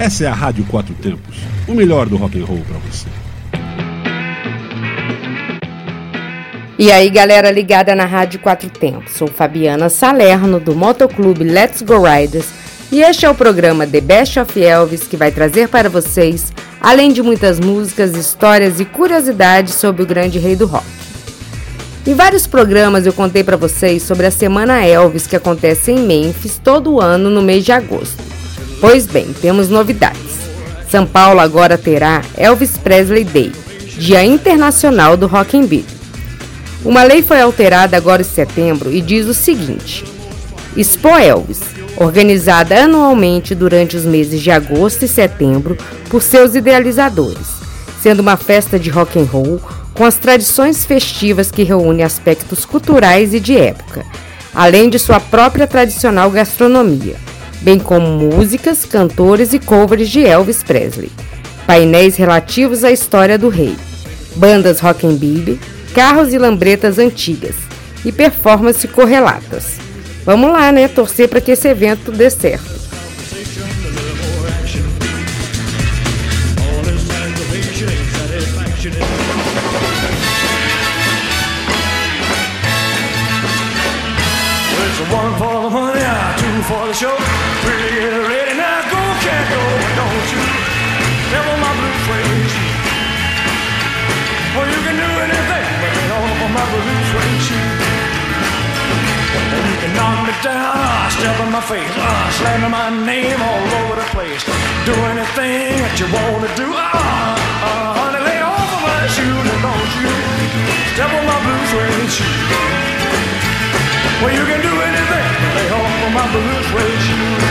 Essa é a Rádio Quatro Tempos, o melhor do rock and roll para você. E aí, galera ligada na Rádio Quatro Tempos. Sou Fabiana Salerno do Motoclube Let's Go Riders e este é o programa The Best of Elvis que vai trazer para vocês, além de muitas músicas, histórias e curiosidades sobre o grande rei do rock. Em vários programas eu contei para vocês sobre a Semana Elvis que acontece em Memphis todo ano no mês de agosto. Pois bem, temos novidades. São Paulo agora terá Elvis Presley Day, Dia Internacional do Rock and Beat. Uma lei foi alterada agora em setembro e diz o seguinte: Expo Elvis, organizada anualmente durante os meses de agosto e setembro por seus idealizadores, sendo uma festa de rock and roll com as tradições festivas que reúne aspectos culturais e de época, além de sua própria tradicional gastronomia, bem como músicas, cantores e covers de Elvis Presley, painéis relativos à história do rei, bandas rock and bebop, carros e lambretas antigas e performances correlatas. Vamos lá, né? Torcer para que esse evento dê certo. Down, step in my face, uh, slamming my name all over the place. Do anything that you want to do, uh, uh, honey, lay off of my shoes and don't you step on my blue suede shoe. Well, you can do anything. Lay off of my blue suede shoes.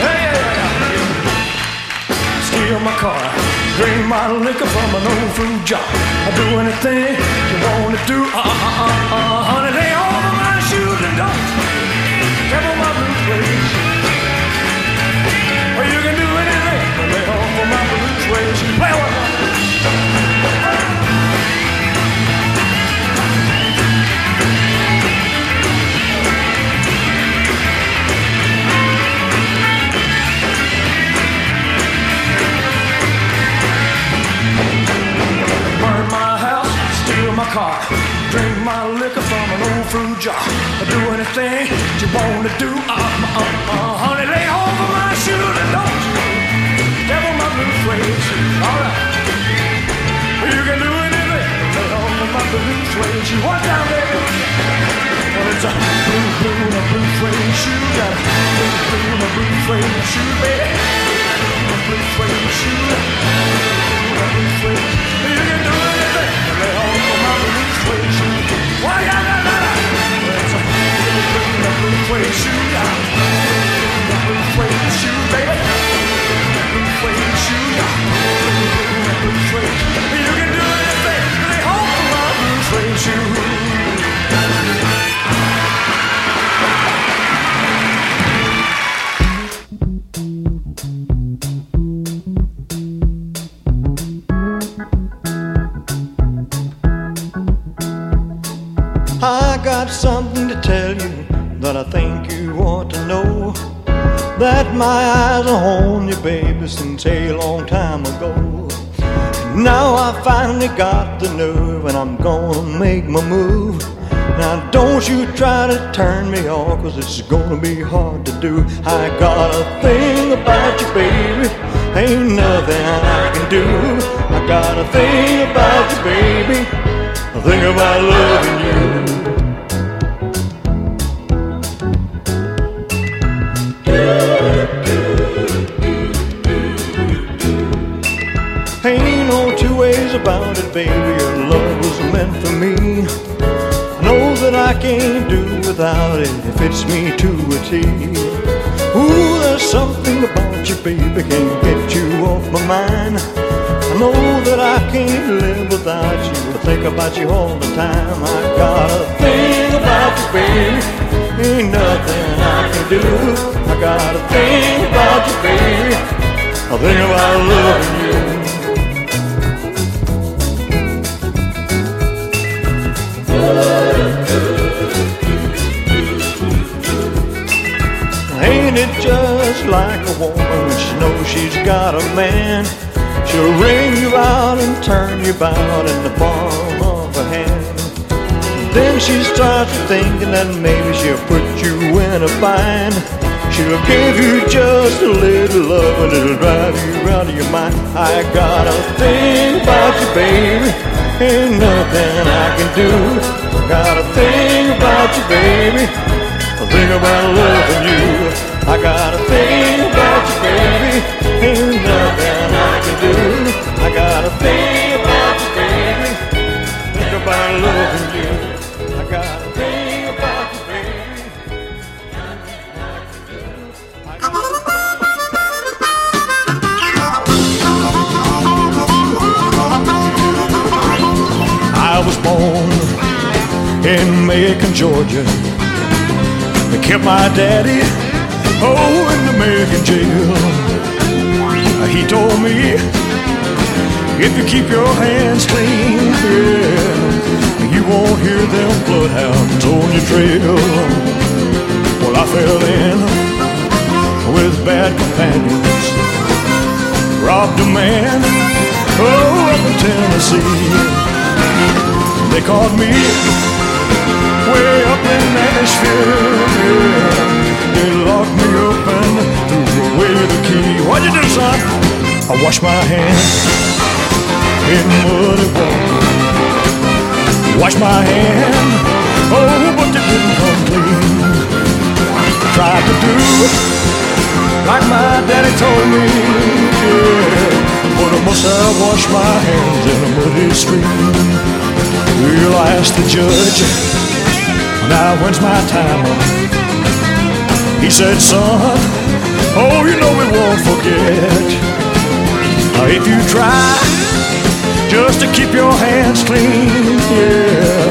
Hey, yeah, yeah. Steal my car, drink my liquor from an old fruit jar. I do anything you want to do. Uh, uh, uh, uh, honey, lay house, steal my car, drink my liquor from an old fruit jar. Do anything you wanna do, uh, uh, uh, honey, lay of my and don't you blue suede shoes. All right, you can do anything, lay off of my blue suede shoes. One time, baby. Well, it's a blue, blue, a blue suede shoe, got a blue, blue, a blue suede shoe, baby. Finally got the nerve and I'm gonna make my move. Now don't you try to turn me off, cause it's gonna be hard to do. I got a thing about you, baby, ain't nothing I can do. I got a thing about you, baby, I think about loving you. Ways about it, baby. Your love was meant for me. Know that I can't do without it. It fits me to a T. Ooh, there's something about you, baby, can't get you off my mind. I know that I can't live without you. I think about you all the time. I got a thing about you, baby. Ain't nothing I can do. I got a thing about you, baby. I think about loving you. It just like a woman she knows she's got a man. She'll ring you out and turn you about in the palm of her hand. Then she starts thinking that maybe she'll put you in a bind. She'll give you just a little love and it'll drive you out of your mind. I got a thing about you, baby. Ain't nothing I can do. Got a thing about you, baby. A thing about loving you. I got a thing about you, baby. Ain't nothing I can do. I got a thing about you, baby. Think about loving you. I got a thing about you, baby. I was born in Macon, Georgia. They kept my daddy, oh, in the Macon jail. He told me, if you keep your hands clean, yeah, you won't hear them bloodhounds on your trail. Well, I fell in with bad companions, robbed a man, oh, up in Tennessee. They caught me way up in Nashville. Yeah. They locked me up and threw away the key. What'd you do, son? I washed my hands in muddy water. Washed my hand, oh, but it didn't come clean. Tried to do like my daddy told me, yeah. But I must have washed my hands in a muddy stream. Well, I asked the judge, now when's my time up? He said, son, oh, you know we won't forget. If you try just to keep your hands clean, yeah,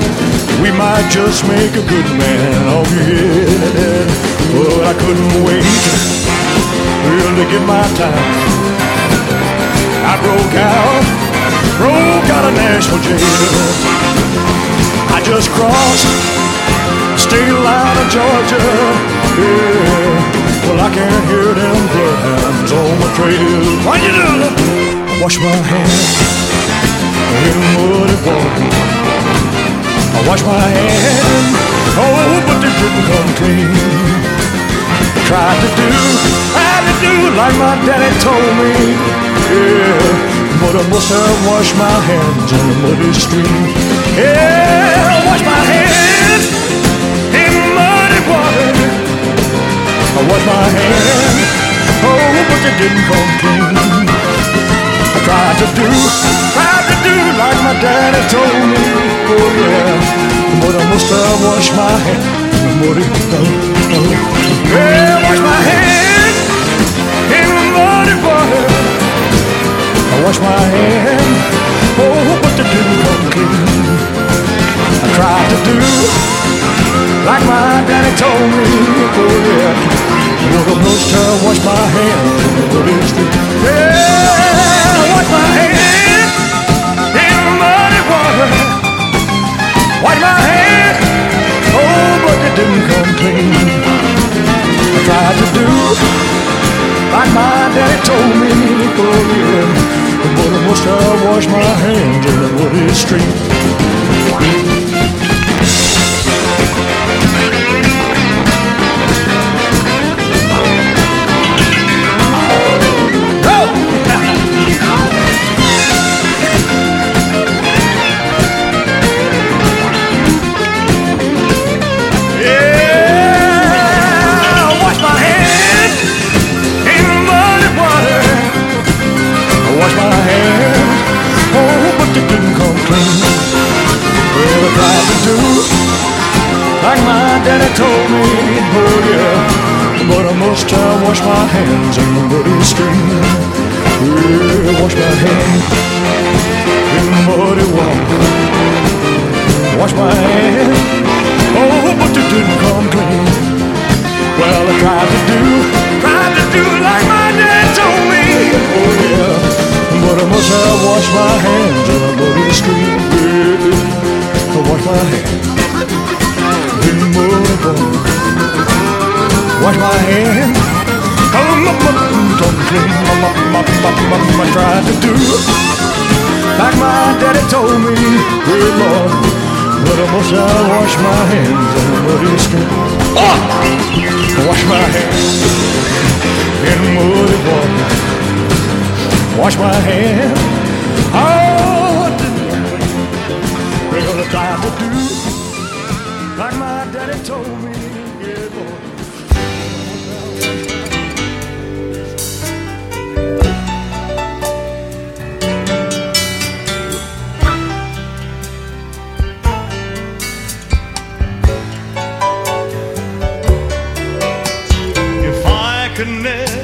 we might just make a good man of your head. But I couldn't wait well, to get my time. I broke out, broke out of Nashville jail. I just crossed state line of Georgia. Yeah. Well, I can't hear them bloodhounds on my trail. What you do? I wash my hands in muddy water. I wash my hands, oh, but they didn't come clean. Tried to do, had to do like my daddy told me. Yeah. But I must have washed my hands in the muddy stream. Yeah, I washed my hands I washed my hands, oh, but they didn't come clean. I tried to do, tried to do like my daddy told me. Oh yeah, but I must have washed my in the muddy water. Yeah, wash my hands in muddy water. I wash my hands, oh, but they didn't come clean. I tried to do like my daddy told me, oh yeah. But I must have washed my hands in the muddy street. Yeah, wash my hands in the muddy water. Wash my hands, oh, but they didn't come clean. I tried to do like my daddy told me, oh yeah. But I must have washed my hands in the muddy street. me, good Lord. But I must I wash my hands in muddy stream. Oh! Wash my hands in muddy water. Wash my hands. Oh, dear. There's a time to do. connect.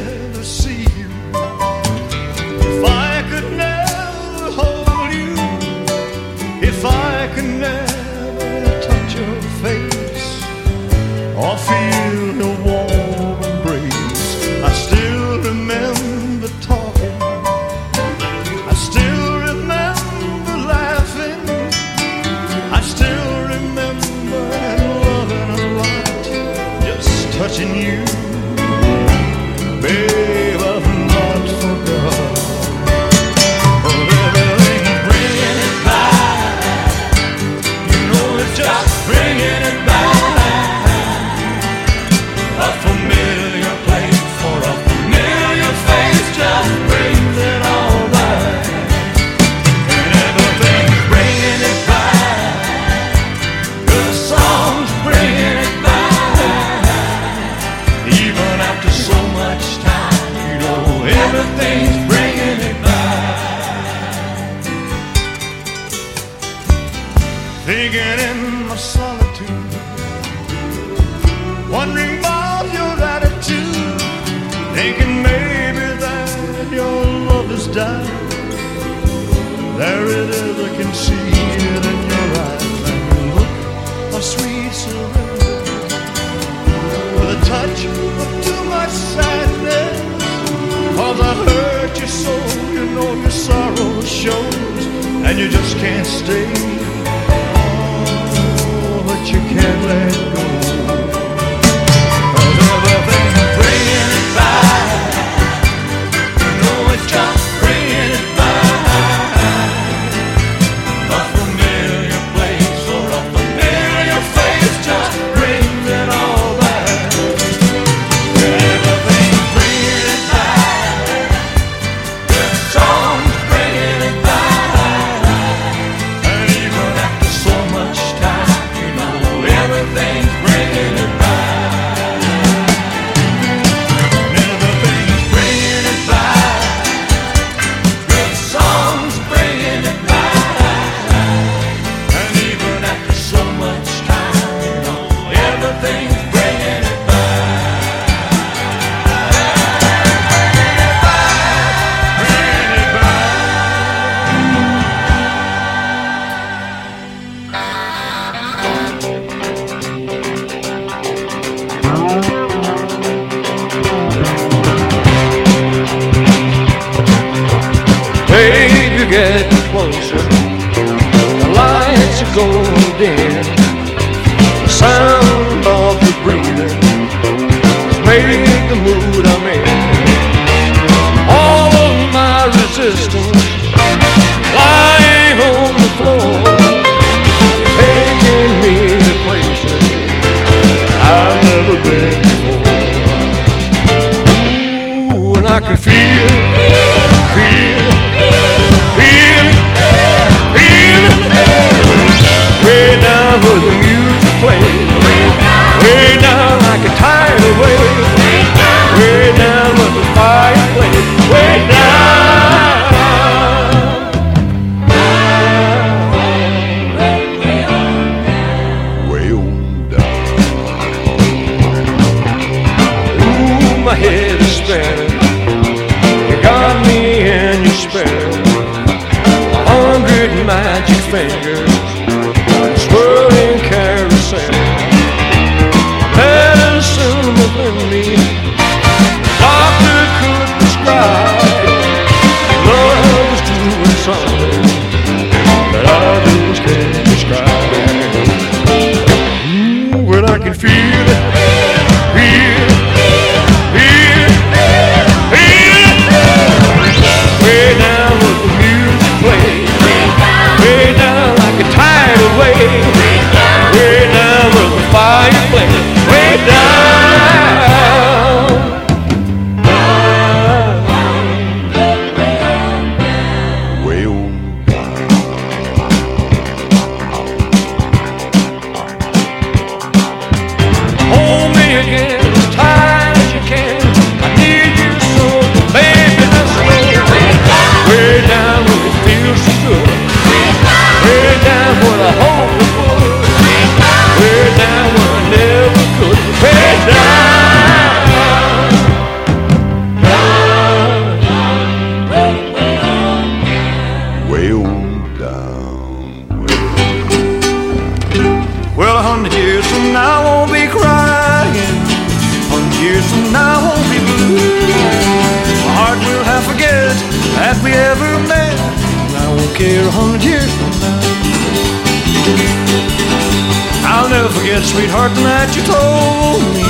Than that you told me.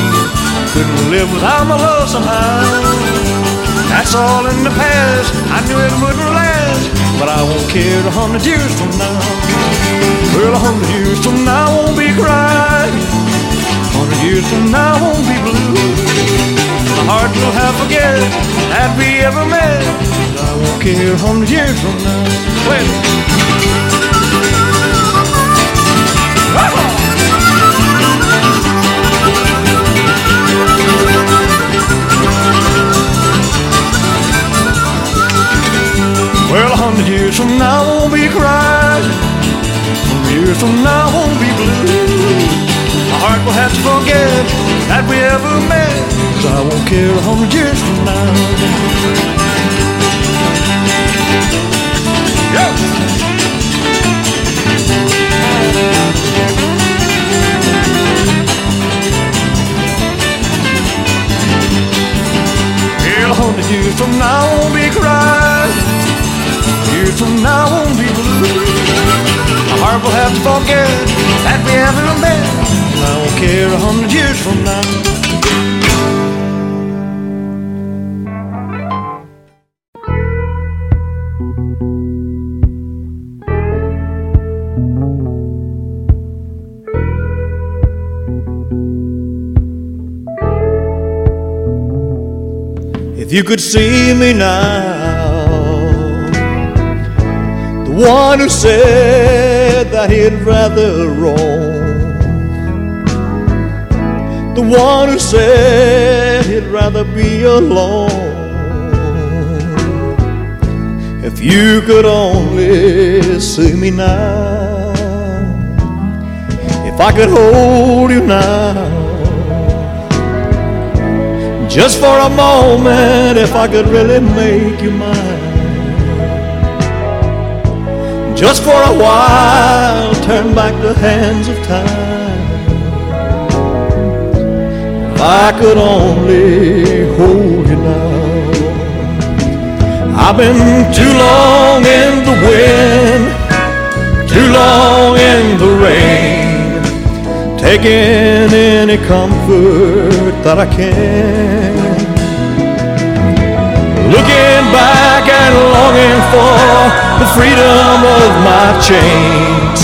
Couldn't live without my love somehow. That's all in the past. I knew it wouldn't last, but I won't care a hundred years from now. Well, a hundred years from now I won't be crying. A hundred years from now I won't be blue. My heart will have forget that we ever met. I won't care a hundred years from now. Well, Well, a hundred years from now won't be crying. Hundred years from now won't be blue. My heart will have to forget that we ever met. Cause I won't care a hundred years from now. Yeah. Forget that we ever met. I won't care a hundred years from now. If you could see me now, the one who said that he'd rather roam, the one who said he'd rather be alone. If you could only see me now, if I could hold you now. Just for a moment, if I could really make you mine. Just for a while, turn back the hands of time. If I could only hold you now. I've been too long in the wind, too long in the rain taking any comfort that I can. Looking back and longing for the freedom of my chains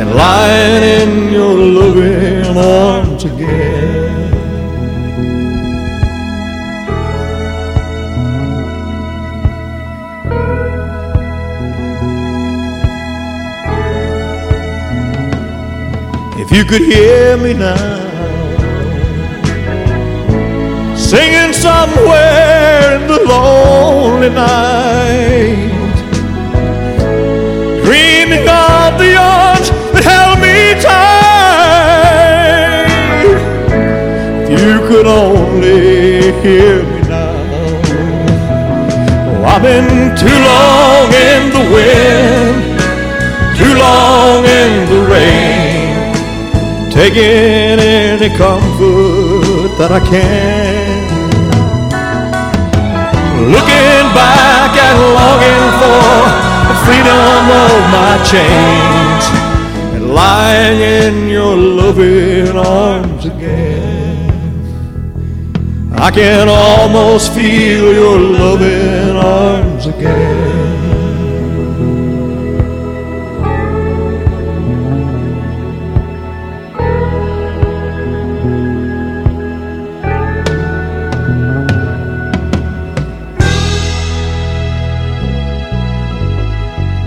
and lying in your loving arms again. If you could hear me now, singing somewhere in the lonely night, been too long in the wind, too long in the rain taking any comfort that I can. Looking back and longing for the freedom of my chains and lying in your loving arms. I can almost feel your loving arms again.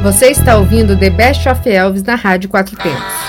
Você está ouvindo The Best of Elvis na Rádio Quatro Tempos.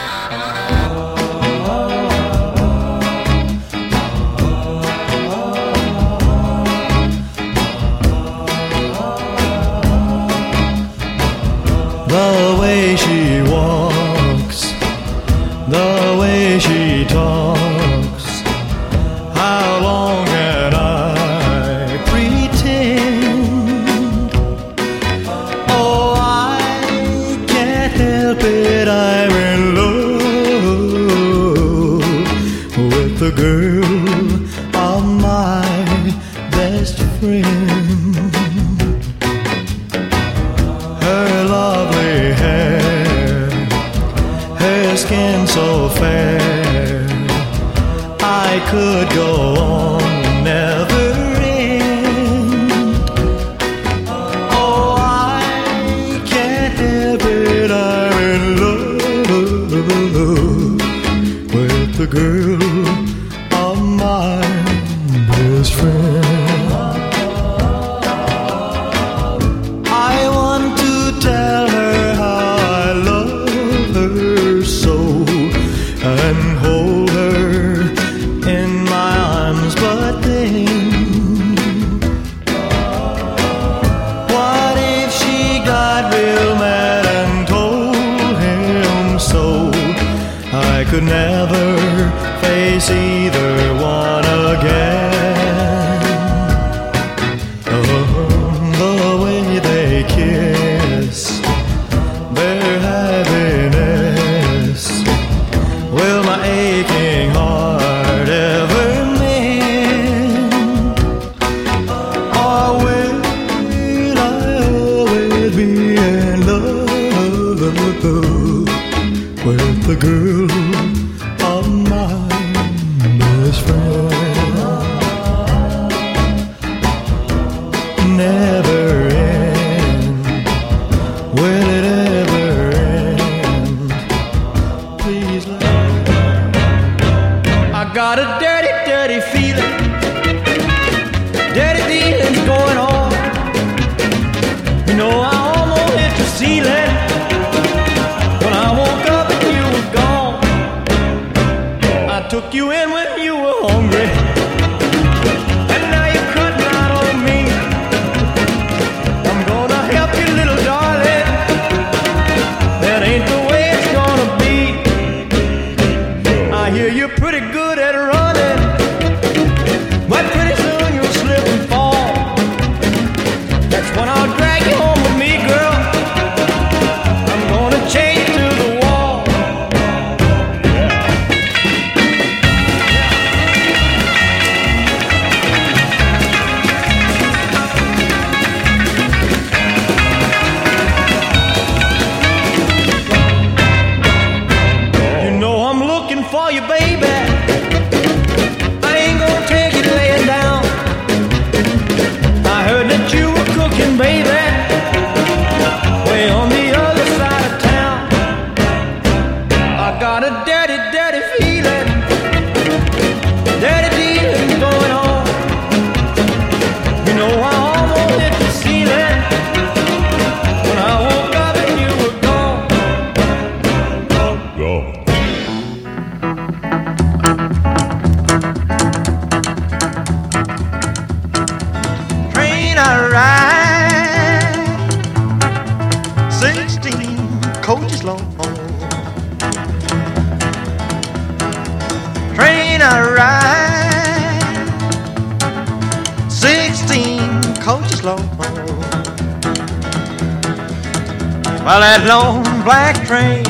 Well, that long black train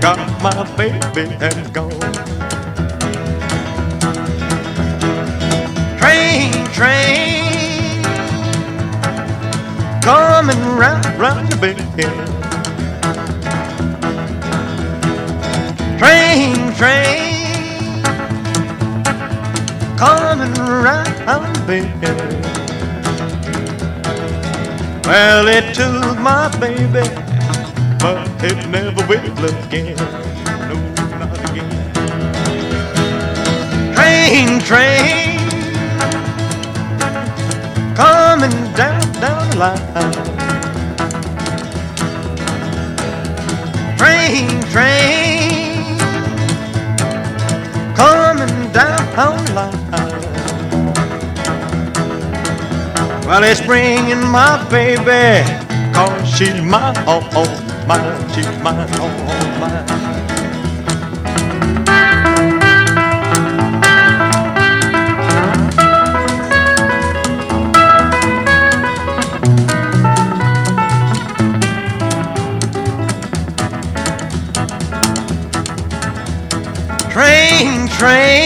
got my baby and gone. Train, train, coming round, round the bend. Train, train, coming round the bend. Well, it took my baby, but it never will again. No, not again. Train, train, coming down, down the line. Train, train, coming down down the line. Well, it's bringing my baby, cause she's my oh, oh, all, all she's my all, my. Train, train.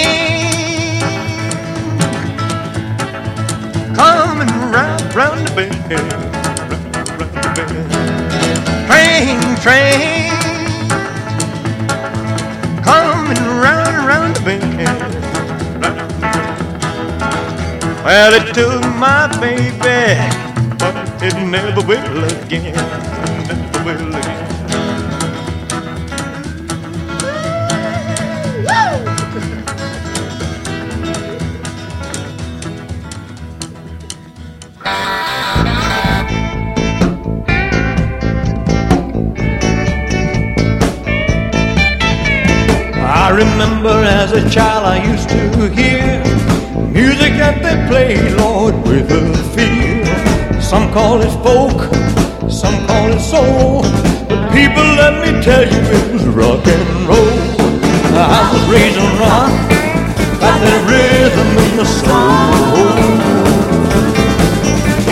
Train, train, coming round, round the bend. Well, it took my baby, but it never will again, never will again. Remember as a child I used to hear music that they play, Lord, with a feel. Some call it folk, some call it soul. But people, let me tell you, it was rock and roll. I was raised on rock, got that rhythm in the soul.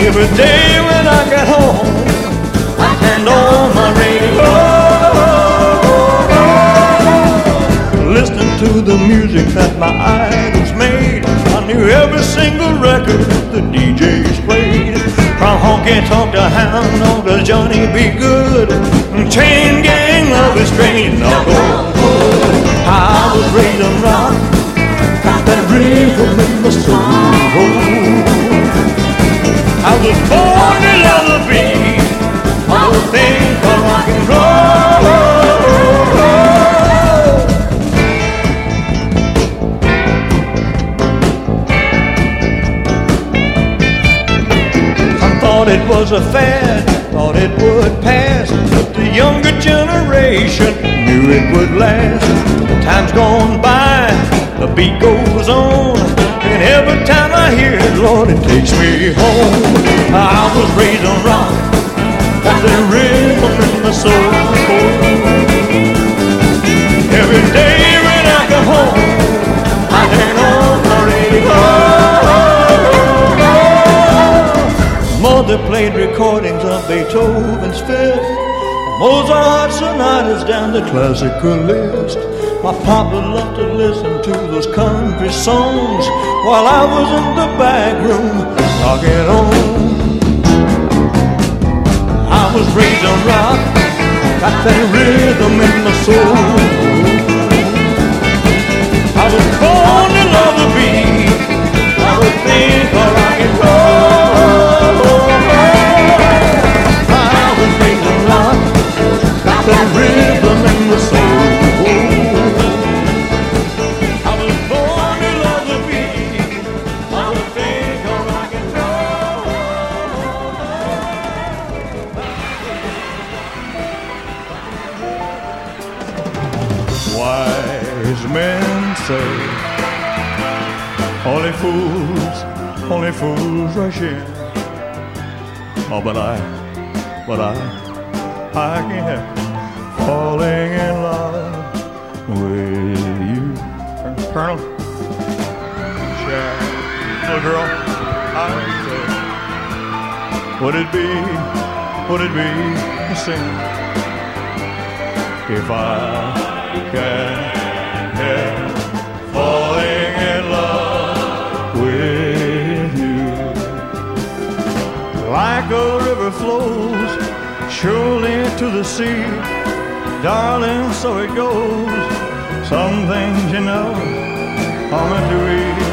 Every day when I get home, I hand to the music that my idols made. I knew every single record the DJs played. From honky tonk to hound dog to Johnny B. Goode. Chain gang love is. Now go. I was raised on rock. That rhythm in the soul. I was born to was a fad, thought it would pass, but the younger generation knew it would last. Time's gone by, the beat goes on, and every time I hear it, Lord, it takes me home. I was raised on rock, got the rhythm in my soul. Every day when I come home, Mother played recordings of Beethoven's Fifth, Mozart sonatas down the classical list. My papa loved to listen to those country songs while I was in the back room rocking on. I was raised on rock, got that rhythm in my soul. I was born to love the beat, I would think of rock and roll. Fools, only fools rush in. Oh, but I, but I, I can't help falling in love with you. Colonel, little girl, I would it be, would it be a sin if I can A river flows surely to the sea, darling, so it goes. Some things, you know, are meant to be.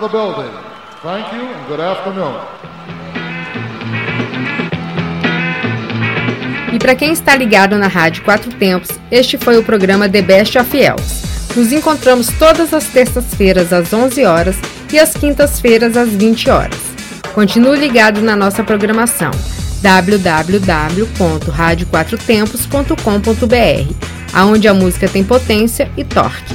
The building. Thank you and good afternoon. E para quem está ligado na Rádio Quatro Tempos, este foi o programa The Best of Elves. Nos encontramos todas as terças-feiras às 11 horas e às quintas-feiras às 20 horas. Continue ligado na nossa programação www.radioquatrotempos.com.br, aonde a música tem potência e torque.